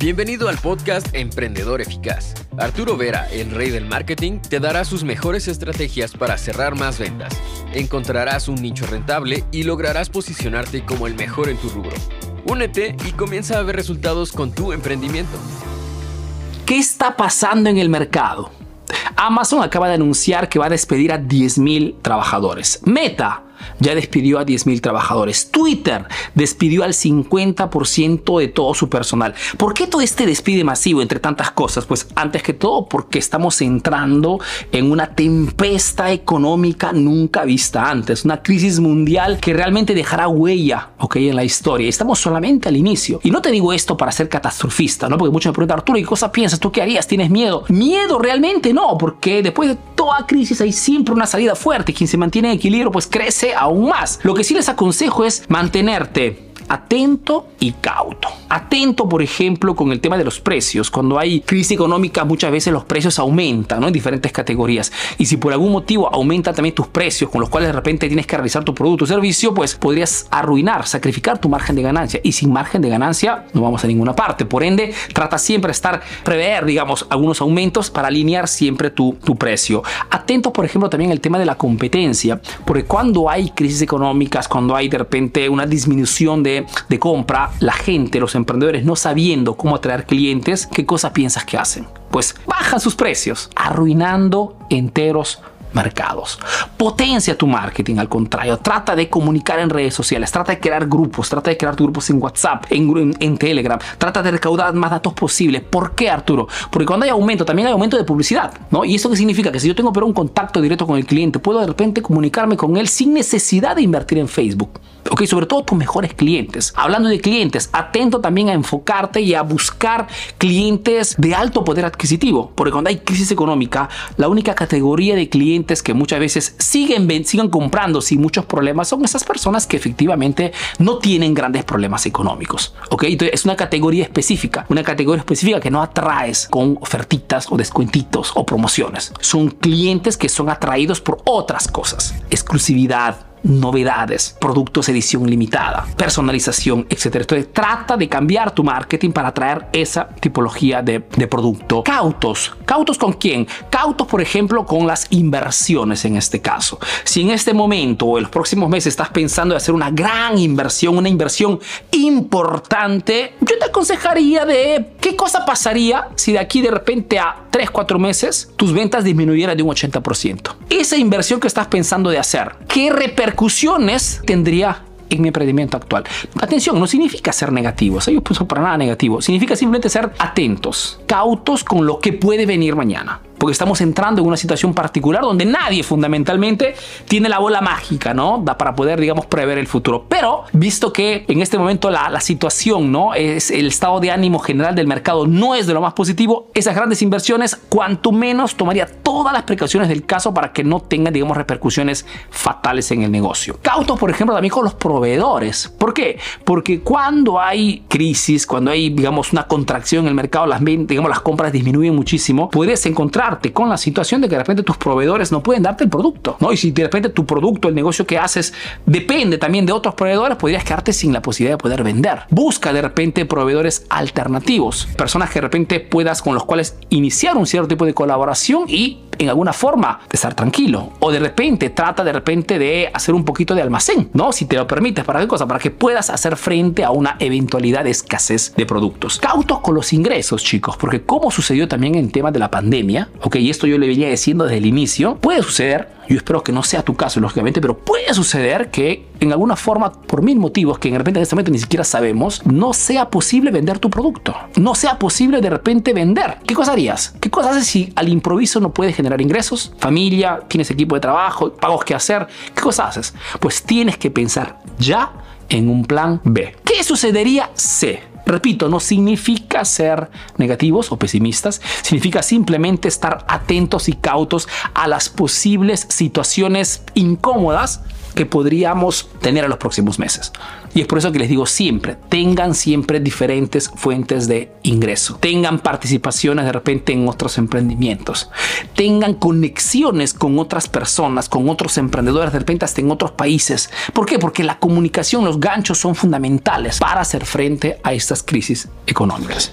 Bienvenido al podcast Emprendedor Eficaz. Arturo Vera, el rey del marketing, te dará sus mejores estrategias para cerrar más ventas. Encontrarás un nicho rentable y lograrás posicionarte como el mejor en tu rubro. Únete y comienza a ver resultados con tu emprendimiento. ¿Qué está pasando en el mercado? Amazon acaba de anunciar que va a despedir a 10.000 trabajadores. Meta ya despidió a 10.000 trabajadores. Twitter despidió al 50% de todo su personal. ¿Por qué todo este despido masivo entre tantas cosas? Pues antes que todo porque estamos entrando en una tempesta económica nunca vista antes, una crisis mundial que realmente dejará huella okay, en la historia. Estamos solamente al inicio. Y no te digo esto para ser catastrofista, ¿no? porque muchos me preguntan, Arturo, ¿qué cosa piensas? ¿Tú qué harías? ¿Tienes miedo? Miedo realmente no, porque después de toda crisis hay siempre una salida fuerte. Quien se mantiene en equilibrio pues crece aún más. Lo que sí les aconsejo es mantenerte atento y cauto. Atento, por ejemplo, con el tema de los precios. Cuando hay crisis económica, muchas veces los precios aumentan ¿no? en diferentes categorías. Y si por algún motivo aumentan también tus precios, con los cuales de repente tienes que realizar tu producto o servicio, pues podrías arruinar, sacrificar tu margen de ganancia. Y sin margen de ganancia no vamos a ninguna parte. Por ende, trata siempre de estar, prever, digamos, algunos aumentos para alinear siempre tu, tu precio. Atento, por ejemplo, también el tema de la competencia, porque cuando hay crisis económicas, cuando hay de repente una disminución de de, compra, la gente, los emprendedores no sabiendo cómo atraer clientes, ¿qué cosa piensas que hacen? Pues bajan sus precios, arruinando enteros mercados. Potencia tu marketing, al contrario, trata de comunicar en redes sociales, trata de crear grupos, trata de crear grupos en WhatsApp, en, en, Telegram, trata de recaudar más datos posible. ¿Por qué, Arturo? Porque cuando hay aumento, también hay aumento de publicidad, ¿no? ¿Y eso qué significa? Que si yo tengo pero un contacto directo con el cliente, puedo de repente comunicarme con él sin necesidad de invertir en Facebook. Ok, sobre todo tus mejores clientes. Hablando de clientes, atento también a enfocarte y a buscar clientes de alto poder adquisitivo, porque cuando hay crisis económica, la única categoría de clientes que muchas veces siguen, siguen comprando sin muchos problemas son esas personas que efectivamente no tienen grandes problemas económicos. ¿ok? Entonces es una categoría específica, una categoría específica que no atraes con ofertitas o descuentitos o promociones. Son clientes que son atraídos por otras cosas. Exclusividad, novedades, productos edición limitada, personalización, etc. Entonces trata de cambiar tu marketing para atraer esa tipología de, de, producto. Cautos. ¿Cautos con quién? Cautos, por ejemplo, con las inversiones en este caso. Si en este momento o en los próximos meses estás pensando en hacer una gran inversión, una inversión importante, yo te aconsejaría de qué cosa pasaría si de aquí de repente a 3, 4 meses tus ventas disminuyeran de un 80%. Esa inversión que estás pensando de hacer, ¿qué repercusiones tendría en mi emprendimiento actual. Atención, no significa ser negativos, yo puso para nada negativo, significa simplemente ser atentos, cautos con lo que puede venir mañana porque estamos entrando en una situación particular donde nadie fundamentalmente tiene la bola mágica, ¿no? Para poder, digamos, prever el futuro. Pero visto que en este momento la, la situación, ¿no? Es el estado de ánimo general del mercado no es de lo más positivo, esas grandes inversiones, cuanto menos tomaría todas las precauciones del caso para que no tengan, digamos, repercusiones fatales en el negocio. Cautos, por ejemplo, también con los proveedores. ¿Por qué? Porque cuando hay crisis, cuando hay, digamos, una contracción en el mercado, las, digamos, las compras disminuyen muchísimo, puedes encontrar con la situación de que de repente tus proveedores no pueden darte el producto, ¿no? Y si de repente tu producto, el negocio que haces, depende también de otros proveedores, podrías quedarte sin la posibilidad de poder vender. Busca de repente proveedores alternativos, personas que de repente puedas con los cuales iniciar un cierto tipo de colaboración y en alguna forma de estar tranquilo. O de repente trata de repente de hacer un poquito de almacén, ¿no? Si te lo permites, ¿para qué cosa? Para que puedas hacer frente a una eventualidad de escasez de productos. Cautos con los ingresos, chicos, porque como sucedió también en tema de la pandemia, ok, y esto yo le venía diciendo desde el inicio, puede suceder, yo espero que no sea tu caso, lógicamente, pero puede suceder que en alguna forma, por mil motivos que de repente en este momento ni siquiera sabemos, no sea posible vender tu producto. No sea posible de repente vender. ¿Qué cosa harías? ¿Qué cosa haces si al improviso no puedes generar ingresos? Familia, tienes equipo de trabajo, pagos que hacer. ¿Qué cosa haces? Pues tienes que pensar ya en un plan B. ¿Qué sucedería si? Repito, no significa ser negativos o pesimistas, significa simplemente estar atentos y cautos a las posibles situaciones incómodas que podríamos tener en los próximos meses. Y es por eso que les digo siempre, tengan siempre diferentes fuentes de ingreso, tengan participaciones de repente en otros emprendimientos, tengan conexiones con otras personas, con otros emprendedores, de repente hasta en otros países. ¿Por qué? Porque la comunicación, los ganchos son fundamentales para hacer frente a estas crisis económicas.